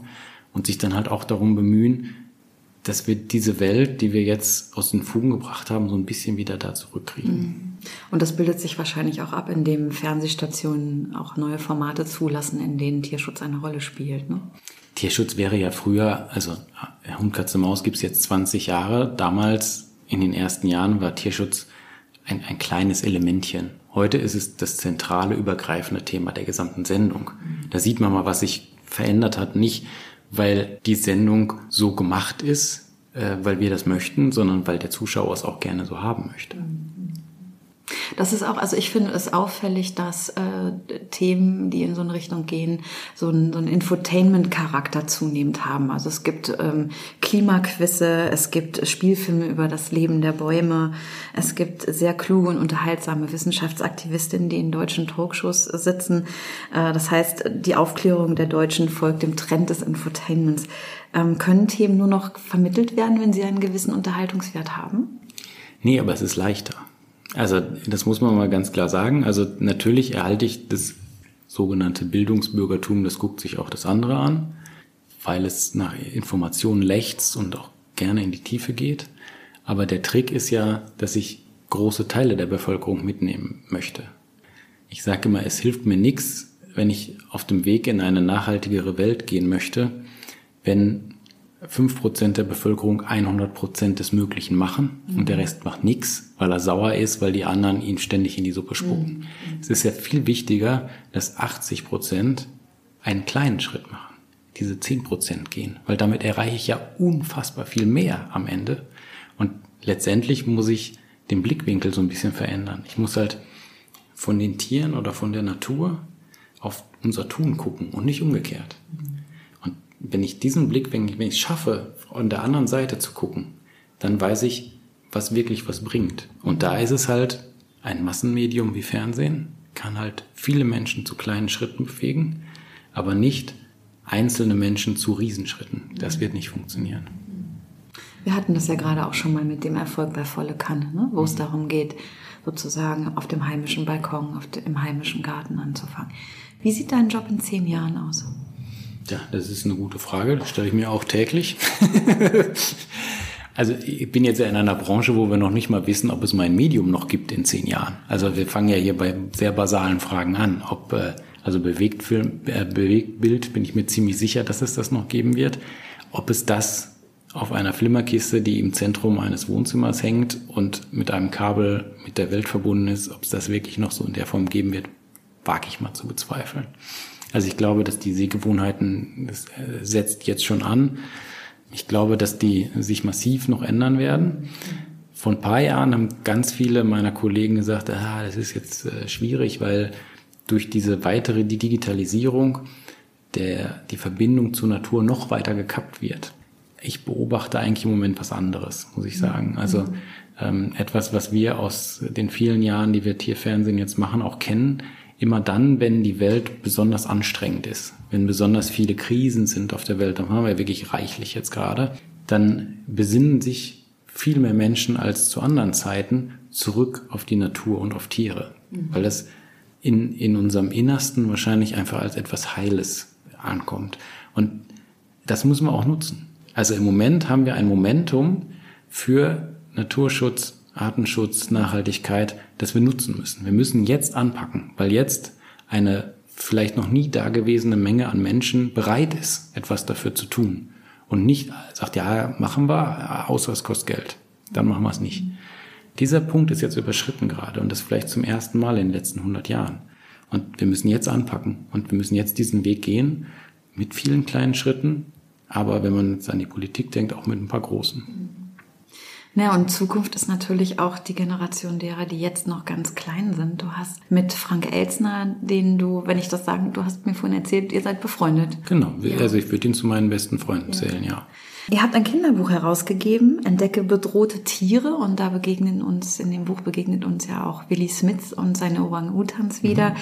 und sich dann halt auch darum bemühen, dass wir diese Welt, die wir jetzt aus den Fugen gebracht haben, so ein bisschen wieder da zurückkriegen. Mhm. Und das bildet sich wahrscheinlich auch ab, indem Fernsehstationen auch neue Formate zulassen, in denen Tierschutz eine Rolle spielt. Ne? Tierschutz wäre ja früher, also Hund, Katze, Maus gibt's jetzt 20 Jahre. Damals, in den ersten Jahren, war Tierschutz ein, ein kleines Elementchen. Heute ist es das zentrale, übergreifende Thema der gesamten Sendung. Da sieht man mal, was sich verändert hat. Nicht, weil die Sendung so gemacht ist, äh, weil wir das möchten, sondern weil der Zuschauer es auch gerne so haben möchte. Das ist auch, also ich finde es auffällig, dass äh, Themen, die in so eine Richtung gehen, so einen, so einen Infotainment-Charakter zunehmend haben. Also es gibt ähm, Klimaquisse, es gibt Spielfilme über das Leben der Bäume, es gibt sehr kluge und unterhaltsame Wissenschaftsaktivistinnen, die in deutschen Talkshows sitzen. Äh, das heißt, die Aufklärung der Deutschen folgt dem Trend des Infotainments. Ähm, können Themen nur noch vermittelt werden, wenn sie einen gewissen Unterhaltungswert haben? Nee, aber es ist leichter. Also das muss man mal ganz klar sagen. Also natürlich erhalte ich das sogenannte Bildungsbürgertum, das guckt sich auch das andere an. weil es nach Informationen lechzt und auch gerne in die Tiefe geht. Aber der Trick ist ja, dass ich große Teile der Bevölkerung mitnehmen möchte. Ich sage immer, es hilft mir nichts, wenn ich auf dem Weg in eine nachhaltigere Welt gehen möchte, wenn fünf Prozent der Bevölkerung 100% des Möglichen machen mhm. und der Rest macht nichts, weil er sauer ist, weil die anderen ihn ständig in die Suppe spucken. Mhm. Es ist ja viel wichtiger, dass 80% einen kleinen Schritt machen, diese 10% gehen, weil damit erreiche ich ja unfassbar viel mehr am Ende. Und letztendlich muss ich den Blickwinkel so ein bisschen verändern. Ich muss halt von den Tieren oder von der Natur auf unser Tun gucken und nicht umgekehrt. Und wenn ich diesen Blick, wenn ich, ich schaffe, von der anderen Seite zu gucken, dann weiß ich, was wirklich was bringt. Und da ist es halt ein Massenmedium wie Fernsehen, kann halt viele Menschen zu kleinen Schritten bewegen, aber nicht einzelne Menschen zu Riesenschritten. Das wird nicht funktionieren. Wir hatten das ja gerade auch schon mal mit dem Erfolg bei Volle Kanne, ne? wo es mhm. darum geht, sozusagen auf dem heimischen Balkon, auf dem, im heimischen Garten anzufangen. Wie sieht dein Job in zehn Jahren aus? Ja, das ist eine gute Frage. Das stelle ich mir auch täglich. also ich bin jetzt ja in einer Branche, wo wir noch nicht mal wissen, ob es mein Medium noch gibt in zehn Jahren. Also wir fangen ja hier bei sehr basalen Fragen an. Ob äh, also Bewegtfilm, äh, Bewegtbild bin ich mir ziemlich sicher, dass es das noch geben wird. Ob es das auf einer Flimmerkiste, die im Zentrum eines Wohnzimmers hängt und mit einem Kabel mit der Welt verbunden ist, ob es das wirklich noch so in der Form geben wird, wage ich mal zu bezweifeln. Also ich glaube, dass die Sehgewohnheiten, das äh, setzt jetzt schon an. Ich glaube, dass die sich massiv noch ändern werden. Vor ein paar Jahren haben ganz viele meiner Kollegen gesagt, ah, das ist jetzt äh, schwierig, weil durch diese weitere Digitalisierung der, die Verbindung zur Natur noch weiter gekappt wird ich beobachte eigentlich im Moment was anderes, muss ich sagen. Also ähm, etwas, was wir aus den vielen Jahren, die wir Tierfernsehen jetzt machen, auch kennen. Immer dann, wenn die Welt besonders anstrengend ist, wenn besonders viele Krisen sind auf der Welt, dann haben wir wirklich reichlich jetzt gerade, dann besinnen sich viel mehr Menschen als zu anderen Zeiten zurück auf die Natur und auf Tiere, mhm. weil das in, in unserem Innersten wahrscheinlich einfach als etwas Heiles ankommt. Und das muss man auch nutzen. Also im Moment haben wir ein Momentum für Naturschutz, Artenschutz, Nachhaltigkeit, das wir nutzen müssen. Wir müssen jetzt anpacken, weil jetzt eine vielleicht noch nie dagewesene Menge an Menschen bereit ist, etwas dafür zu tun. Und nicht sagt, ja, machen wir, außer es kostet Geld. Dann machen wir es nicht. Dieser Punkt ist jetzt überschritten gerade und das vielleicht zum ersten Mal in den letzten 100 Jahren. Und wir müssen jetzt anpacken und wir müssen jetzt diesen Weg gehen mit vielen kleinen Schritten, aber wenn man jetzt an die Politik denkt, auch mit ein paar großen. Ja, und Zukunft ist natürlich auch die Generation derer, die jetzt noch ganz klein sind. Du hast mit Frank Elsner, den du, wenn ich das sagen, du hast mir vorhin erzählt, ihr seid befreundet. Genau, ja. also ich würde ihn zu meinen besten Freunden ja. zählen, ja. Ihr habt ein Kinderbuch herausgegeben, Entdecke bedrohte Tiere, und da begegnen uns, in dem Buch begegnet uns ja auch Willy Smith und seine Orang-Utans wieder. Mhm.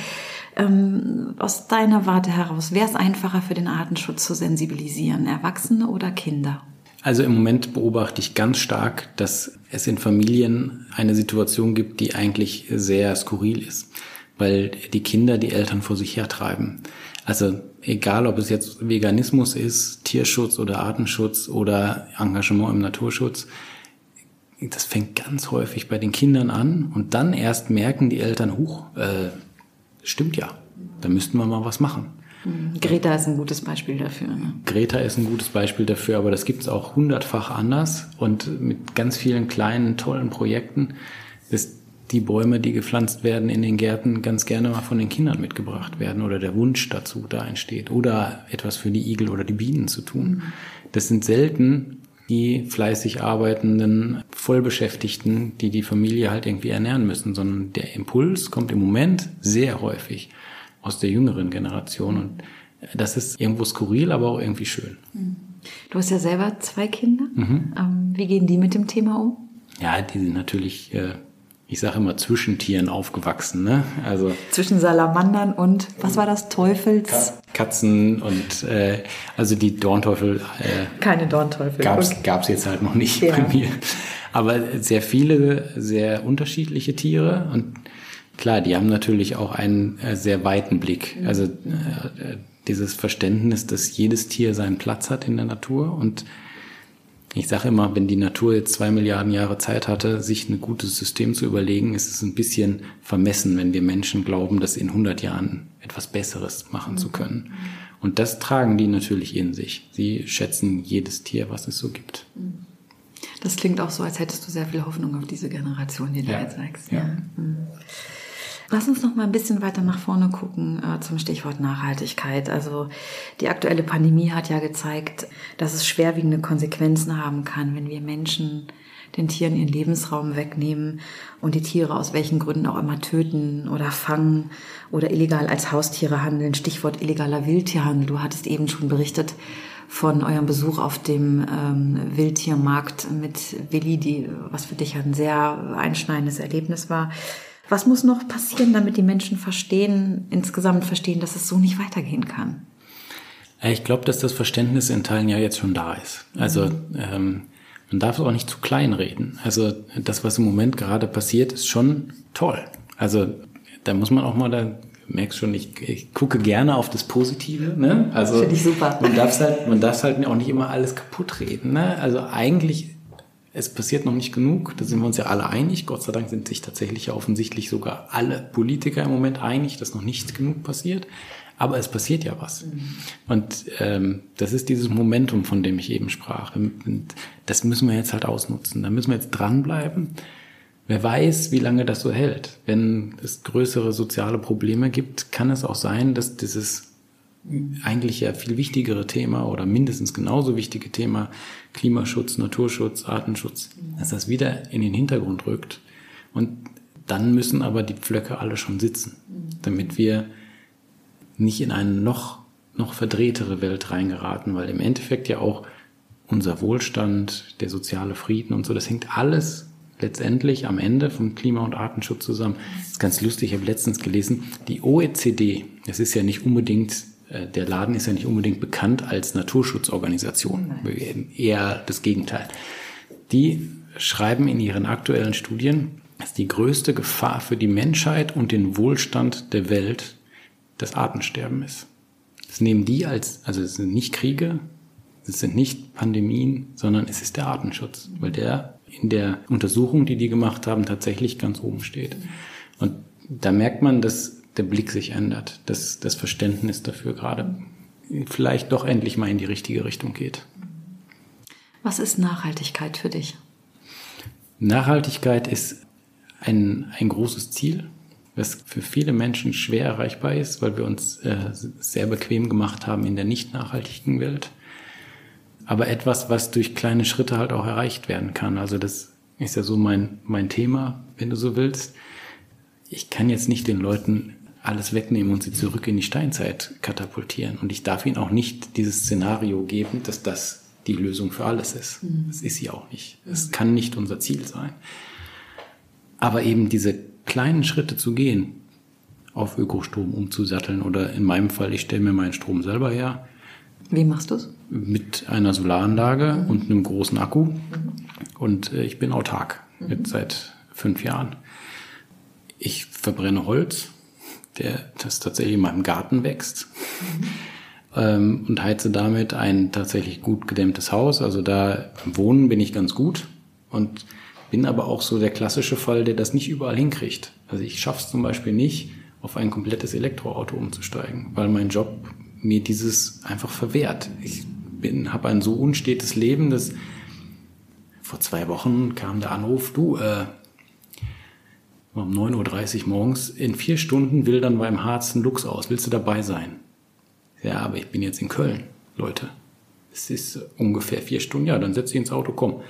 Ähm, aus deiner Warte heraus, wäre es einfacher für den Artenschutz zu sensibilisieren, Erwachsene oder Kinder? Also im Moment beobachte ich ganz stark, dass es in Familien eine Situation gibt, die eigentlich sehr skurril ist, weil die Kinder die Eltern vor sich hertreiben. Also egal, ob es jetzt Veganismus ist, Tierschutz oder Artenschutz oder Engagement im Naturschutz, das fängt ganz häufig bei den Kindern an und dann erst merken die Eltern, huch, äh, stimmt ja, da müssten wir mal was machen. Hm, Greta ist ein gutes Beispiel dafür. Ne? Greta ist ein gutes Beispiel dafür, aber das gibt es auch hundertfach anders und mit ganz vielen kleinen, tollen Projekten. Das die Bäume, die gepflanzt werden in den Gärten, ganz gerne mal von den Kindern mitgebracht werden oder der Wunsch dazu da entsteht oder etwas für die Igel oder die Bienen zu tun. Das sind selten die fleißig arbeitenden Vollbeschäftigten, die die Familie halt irgendwie ernähren müssen, sondern der Impuls kommt im Moment sehr häufig aus der jüngeren Generation und das ist irgendwo skurril, aber auch irgendwie schön. Du hast ja selber zwei Kinder. Mhm. Ähm, wie gehen die mit dem Thema um? Ja, die sind natürlich äh, ich sage immer zwischen Tieren aufgewachsen, ne? Also zwischen Salamandern und was war das Teufels? Katzen und äh, also die Dornteufel. Äh, Keine Dornteufel. Gab's okay. gab's jetzt halt noch nicht ja. bei mir. Aber sehr viele, sehr unterschiedliche Tiere und klar, die haben natürlich auch einen äh, sehr weiten Blick. Also äh, dieses Verständnis, dass jedes Tier seinen Platz hat in der Natur und ich sage immer, wenn die Natur jetzt zwei Milliarden Jahre Zeit hatte, sich ein gutes System zu überlegen, ist es ein bisschen vermessen, wenn wir Menschen glauben, das in 100 Jahren etwas Besseres machen zu können. Und das tragen die natürlich in sich. Sie schätzen jedes Tier, was es so gibt. Das klingt auch so, als hättest du sehr viel Hoffnung auf diese Generation, die du Ja. jetzt sagst. Ja. Mhm. Lass uns noch mal ein bisschen weiter nach vorne gucken äh, zum Stichwort Nachhaltigkeit. Also die aktuelle Pandemie hat ja gezeigt, dass es schwerwiegende Konsequenzen haben kann, wenn wir Menschen den Tieren ihren Lebensraum wegnehmen und die Tiere aus welchen Gründen auch immer töten oder fangen oder illegal als Haustiere handeln. Stichwort illegaler Wildtierhandel. Du hattest eben schon berichtet von eurem Besuch auf dem ähm, Wildtiermarkt mit Willi, die, was für dich ein sehr einschneidendes Erlebnis war. Was muss noch passieren, damit die Menschen verstehen, insgesamt verstehen, dass es so nicht weitergehen kann? Ich glaube, dass das Verständnis in Teilen ja jetzt schon da ist. Also ähm, man darf es auch nicht zu klein reden. Also das, was im Moment gerade passiert, ist schon toll. Also da muss man auch mal, da merkst schon, ich, ich gucke gerne auf das Positive. Ne? Also Finde ich super. Man darf halt, man darf halt auch nicht immer alles kaputt reden. Ne? Also eigentlich es passiert noch nicht genug, da sind wir uns ja alle einig. Gott sei Dank sind sich tatsächlich ja offensichtlich sogar alle Politiker im Moment einig, dass noch nicht genug passiert. Aber es passiert ja was. Und ähm, das ist dieses Momentum, von dem ich eben sprach. Und das müssen wir jetzt halt ausnutzen. Da müssen wir jetzt dranbleiben. Wer weiß, wie lange das so hält. Wenn es größere soziale Probleme gibt, kann es auch sein, dass dieses eigentlich ja viel wichtigere Thema oder mindestens genauso wichtige Thema Klimaschutz, Naturschutz, Artenschutz, dass das wieder in den Hintergrund rückt. Und dann müssen aber die Pflöcke alle schon sitzen, damit wir nicht in eine noch, noch verdrehtere Welt reingeraten, weil im Endeffekt ja auch unser Wohlstand, der soziale Frieden und so, das hängt alles letztendlich am Ende vom Klima- und Artenschutz zusammen. Das ist ganz lustig, ich habe letztens gelesen, die OECD, das ist ja nicht unbedingt der Laden ist ja nicht unbedingt bekannt als Naturschutzorganisation, Nein. eher das Gegenteil. Die schreiben in ihren aktuellen Studien, dass die größte Gefahr für die Menschheit und den Wohlstand der Welt das Artensterben ist. Das nehmen die als, also es sind nicht Kriege, es sind nicht Pandemien, sondern es ist der Artenschutz, weil der in der Untersuchung, die die gemacht haben, tatsächlich ganz oben steht. Und da merkt man, dass der Blick sich ändert, dass das Verständnis dafür gerade vielleicht doch endlich mal in die richtige Richtung geht. Was ist Nachhaltigkeit für dich? Nachhaltigkeit ist ein, ein großes Ziel, was für viele Menschen schwer erreichbar ist, weil wir uns äh, sehr bequem gemacht haben in der nicht nachhaltigen Welt. Aber etwas, was durch kleine Schritte halt auch erreicht werden kann. Also das ist ja so mein, mein Thema, wenn du so willst. Ich kann jetzt nicht den Leuten alles wegnehmen und sie zurück in die Steinzeit katapultieren. Und ich darf ihnen auch nicht dieses Szenario geben, dass das die Lösung für alles ist. Mhm. Das ist sie auch nicht. Es kann nicht unser Ziel sein. Aber eben diese kleinen Schritte zu gehen, auf Ökostrom umzusatteln oder in meinem Fall, ich stelle mir meinen Strom selber her. Wie machst du es? Mit einer Solaranlage mhm. und einem großen Akku. Mhm. Und äh, ich bin autark, jetzt seit fünf Jahren. Ich verbrenne Holz, der das tatsächlich in meinem Garten wächst. Mhm. Ähm, und heize damit ein tatsächlich gut gedämmtes Haus. Also da Wohnen bin ich ganz gut und bin aber auch so der klassische Fall, der das nicht überall hinkriegt. Also ich schaffe es zum Beispiel nicht, auf ein komplettes Elektroauto umzusteigen, weil mein Job mir dieses einfach verwehrt. Ich bin, habe ein so unstetes Leben, dass vor zwei Wochen kam der Anruf, du, äh, um 9.30 Uhr morgens, in vier Stunden will dann beim Harz ein Lux aus. Willst du dabei sein? Ja, aber ich bin jetzt in Köln, Leute. Es ist ungefähr vier Stunden. Ja, dann setz dich ins Auto, komm.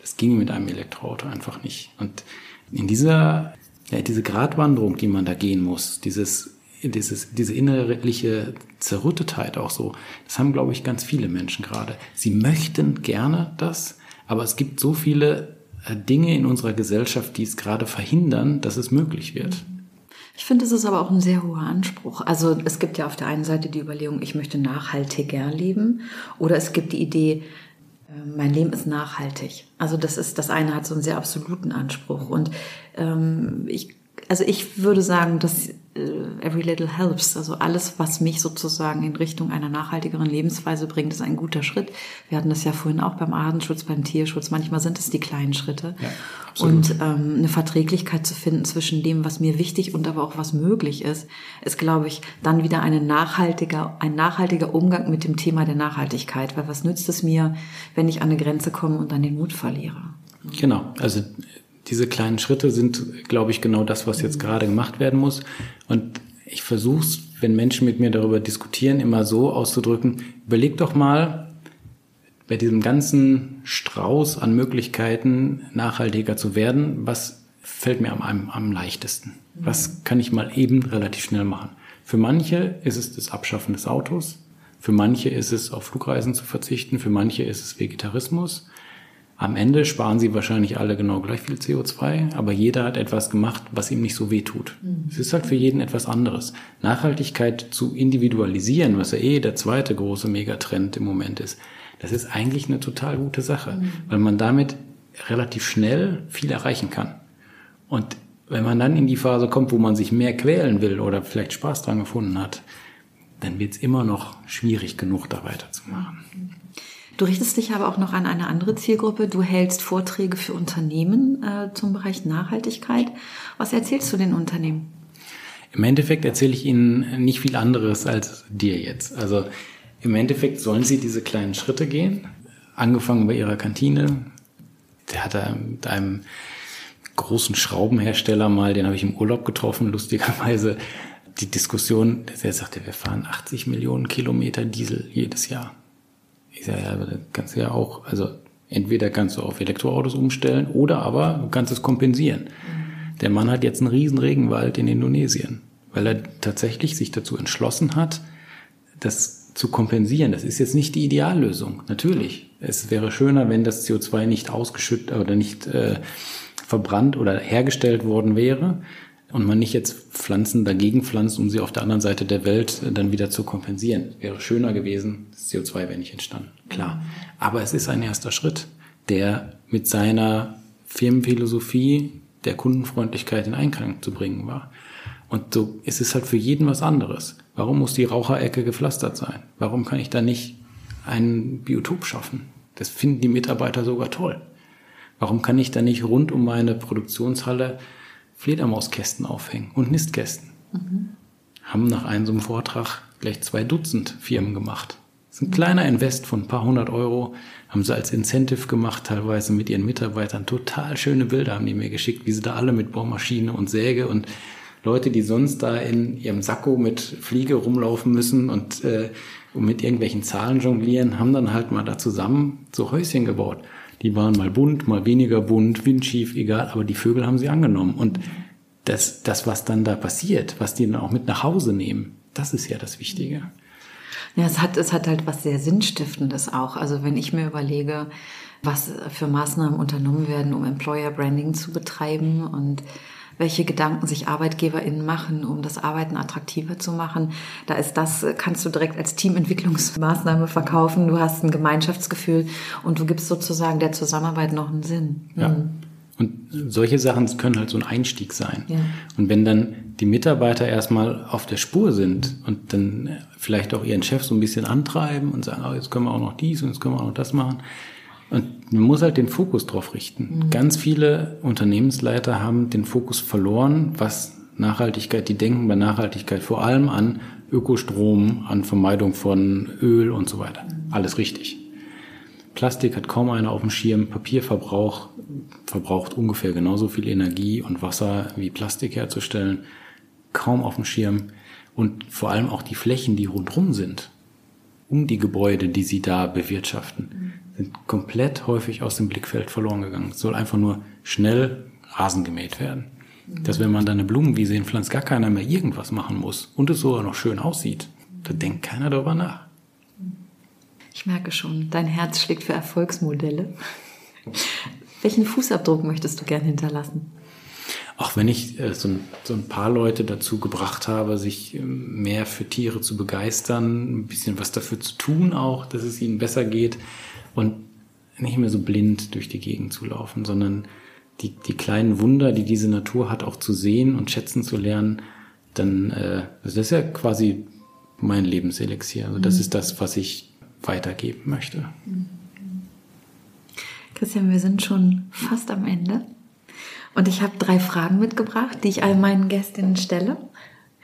Das ging mit einem Elektroauto einfach nicht. Und in dieser, ja, diese Gratwanderung, die man da gehen muss, dieses, dieses, diese innerliche Zerrüttetheit auch so, das haben, glaube ich, ganz viele Menschen gerade. Sie möchten gerne das, aber es gibt so viele Dinge in unserer Gesellschaft, die es gerade verhindern, dass es möglich wird. Ich finde, es ist aber auch ein sehr hoher Anspruch. Also es gibt ja auf der einen Seite die Überlegung, ich möchte nachhaltiger leben, oder es gibt die Idee, mein Leben ist nachhaltig. Also das ist, das eine hat so einen sehr absoluten Anspruch. Und ähm, ich also ich würde sagen, dass äh, every little helps. Also alles, was mich sozusagen in Richtung einer nachhaltigeren Lebensweise bringt, ist ein guter Schritt. Wir hatten das ja vorhin auch beim Artenschutz, beim Tierschutz. Manchmal sind es die kleinen Schritte. Ja, und ähm, eine Verträglichkeit zu finden zwischen dem, was mir wichtig und aber auch was möglich ist, ist, glaube ich, dann wieder eine nachhaltiger, ein nachhaltiger Umgang mit dem Thema der Nachhaltigkeit. Weil was nützt es mir, wenn ich an eine Grenze komme und dann den Mut verliere? Genau. Also diese kleinen Schritte sind, glaube ich, genau das, was jetzt gerade gemacht werden muss. Und ich versuche es, wenn Menschen mit mir darüber diskutieren, immer so auszudrücken, überleg doch mal, bei diesem ganzen Strauß an Möglichkeiten nachhaltiger zu werden, was fällt mir am, am leichtesten? Was kann ich mal eben relativ schnell machen? Für manche ist es das Abschaffen des Autos, für manche ist es auf Flugreisen zu verzichten, für manche ist es Vegetarismus, am Ende sparen sie wahrscheinlich alle genau gleich viel CO2, aber jeder hat etwas gemacht, was ihm nicht so weh tut. Mhm. Es ist halt für jeden etwas anderes. Nachhaltigkeit zu individualisieren, was ja eh der zweite große Megatrend im Moment ist, das ist eigentlich eine total gute Sache, mhm. weil man damit relativ schnell viel erreichen kann. Und wenn man dann in die Phase kommt, wo man sich mehr quälen will oder vielleicht Spaß dran gefunden hat, dann wird es immer noch schwierig genug, da weiterzumachen. Mhm. Du richtest dich aber auch noch an eine andere Zielgruppe. Du hältst Vorträge für Unternehmen äh, zum Bereich Nachhaltigkeit. Was erzählst du den Unternehmen? Im Endeffekt erzähle ich Ihnen nicht viel anderes als dir jetzt. Also im Endeffekt sollen Sie diese kleinen Schritte gehen. Angefangen bei Ihrer Kantine. Der hat mit einem großen Schraubenhersteller mal, den habe ich im Urlaub getroffen, lustigerweise, die Diskussion, der sagte, wir fahren 80 Millionen Kilometer Diesel jedes Jahr. Ich sage, ja, das kannst du ja auch, also entweder kannst du auf Elektroautos umstellen oder aber du kannst es kompensieren. Der Mann hat jetzt einen riesen Regenwald in Indonesien, weil er tatsächlich sich dazu entschlossen hat, das zu kompensieren. Das ist jetzt nicht die Ideallösung, natürlich. Es wäre schöner, wenn das CO2 nicht ausgeschüttet oder nicht äh, verbrannt oder hergestellt worden wäre und man nicht jetzt Pflanzen dagegen pflanzt, um sie auf der anderen Seite der Welt äh, dann wieder zu kompensieren. Wäre schöner gewesen, das CO2 wäre nicht entstanden, klar. Aber es ist ein erster Schritt, der mit seiner Firmenphilosophie der Kundenfreundlichkeit in Einklang zu bringen war. Und so ist es halt für jeden was anderes. Warum muss die Raucherecke gepflastert sein? Warum kann ich da nicht ein Biotop schaffen? Das finden die Mitarbeiter sogar toll. Warum kann ich da nicht rund um meine Produktionshalle Fledermauskästen aufhängen und Nistkästen. Mhm. Haben nach einem so einem Vortrag gleich zwei Dutzend Firmen gemacht. Das ist ein kleiner Invest von ein paar hundert Euro. Haben sie als Incentive gemacht, teilweise mit ihren Mitarbeitern. Total schöne Bilder haben die mir geschickt, wie sie da alle mit Bohrmaschine und Säge und Leute, die sonst da in ihrem Sakko mit Fliege rumlaufen müssen und, äh, und mit irgendwelchen Zahlen jonglieren, haben dann halt mal da zusammen so Häuschen gebaut. Die waren mal bunt, mal weniger bunt, windschief, egal, aber die Vögel haben sie angenommen. Und das, das, was dann da passiert, was die dann auch mit nach Hause nehmen, das ist ja das Wichtige. Ja, es hat, es hat halt was sehr Sinnstiftendes auch. Also wenn ich mir überlege, was für Maßnahmen unternommen werden, um Employer Branding zu betreiben und welche Gedanken sich ArbeitgeberInnen machen, um das Arbeiten attraktiver zu machen. Da ist das, kannst du direkt als Teamentwicklungsmaßnahme verkaufen. Du hast ein Gemeinschaftsgefühl und du gibst sozusagen der Zusammenarbeit noch einen Sinn. Ja. Mhm. Und solche Sachen können halt so ein Einstieg sein. Ja. Und wenn dann die Mitarbeiter erstmal auf der Spur sind und dann vielleicht auch ihren Chef so ein bisschen antreiben und sagen, oh, jetzt können wir auch noch dies und jetzt können wir auch noch das machen, und man muss halt den Fokus drauf richten. Mhm. Ganz viele Unternehmensleiter haben den Fokus verloren, was Nachhaltigkeit, die denken bei Nachhaltigkeit vor allem an Ökostrom, an Vermeidung von Öl und so weiter. Alles richtig. Plastik hat kaum einer auf dem Schirm. Papierverbrauch verbraucht ungefähr genauso viel Energie und Wasser wie Plastik herzustellen. Kaum auf dem Schirm. Und vor allem auch die Flächen, die rundherum sind, um die Gebäude, die sie da bewirtschaften. Mhm sind komplett häufig aus dem Blickfeld verloren gegangen. Es soll einfach nur schnell Rasen gemäht werden. Mhm. Dass wenn man da eine Blumenwiese hinpflanzt, gar keiner mehr irgendwas machen muss und es sogar noch schön aussieht, da denkt keiner darüber nach. Ich merke schon, dein Herz schlägt für Erfolgsmodelle. Welchen Fußabdruck möchtest du gern hinterlassen? Auch wenn ich äh, so, ein, so, ein, paar Leute dazu gebracht habe, sich äh, mehr für Tiere zu begeistern, ein bisschen was dafür zu tun auch, dass es ihnen besser geht, und nicht mehr so blind durch die Gegend zu laufen, sondern die, die kleinen Wunder, die diese Natur hat, auch zu sehen und schätzen zu lernen, dann äh, das ist ja quasi mein Lebenselixier. Also das mhm. ist das, was ich weitergeben möchte. Christian, wir sind schon fast am Ende. Und ich habe drei Fragen mitgebracht, die ich all meinen Gästinnen stelle.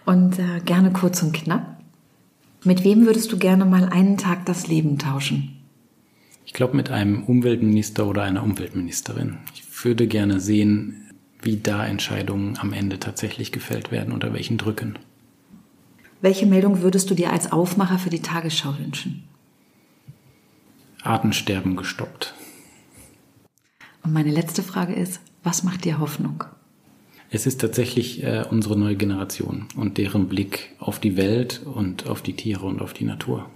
Und äh, gerne kurz und knapp. Mit wem würdest du gerne mal einen Tag das Leben tauschen? Ich glaube mit einem Umweltminister oder einer Umweltministerin. Ich würde gerne sehen, wie da Entscheidungen am Ende tatsächlich gefällt werden, unter welchen Drücken. Welche Meldung würdest du dir als Aufmacher für die Tagesschau wünschen? Artensterben gestoppt. Und meine letzte Frage ist, was macht dir Hoffnung? Es ist tatsächlich äh, unsere neue Generation und deren Blick auf die Welt und auf die Tiere und auf die Natur.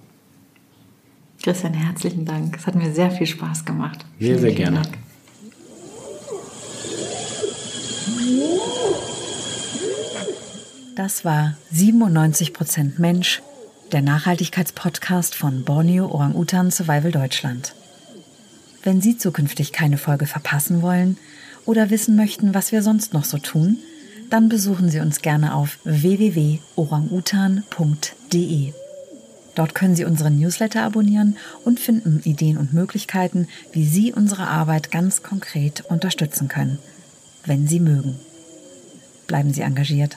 Christian, herzlichen Dank. Es hat mir sehr viel Spaß gemacht. Sehr, sehr gerne. Dank. Das war 97% Mensch, der Nachhaltigkeitspodcast von Borneo Orang-Utan Survival Deutschland. Wenn Sie zukünftig keine Folge verpassen wollen oder wissen möchten, was wir sonst noch so tun, dann besuchen Sie uns gerne auf www.orangutan.de. Dort können Sie unseren Newsletter abonnieren und finden Ideen und Möglichkeiten, wie Sie unsere Arbeit ganz konkret unterstützen können, wenn Sie mögen. Bleiben Sie engagiert.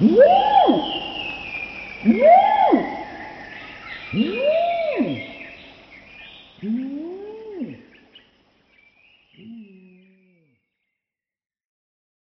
Woo! Woo! Woo!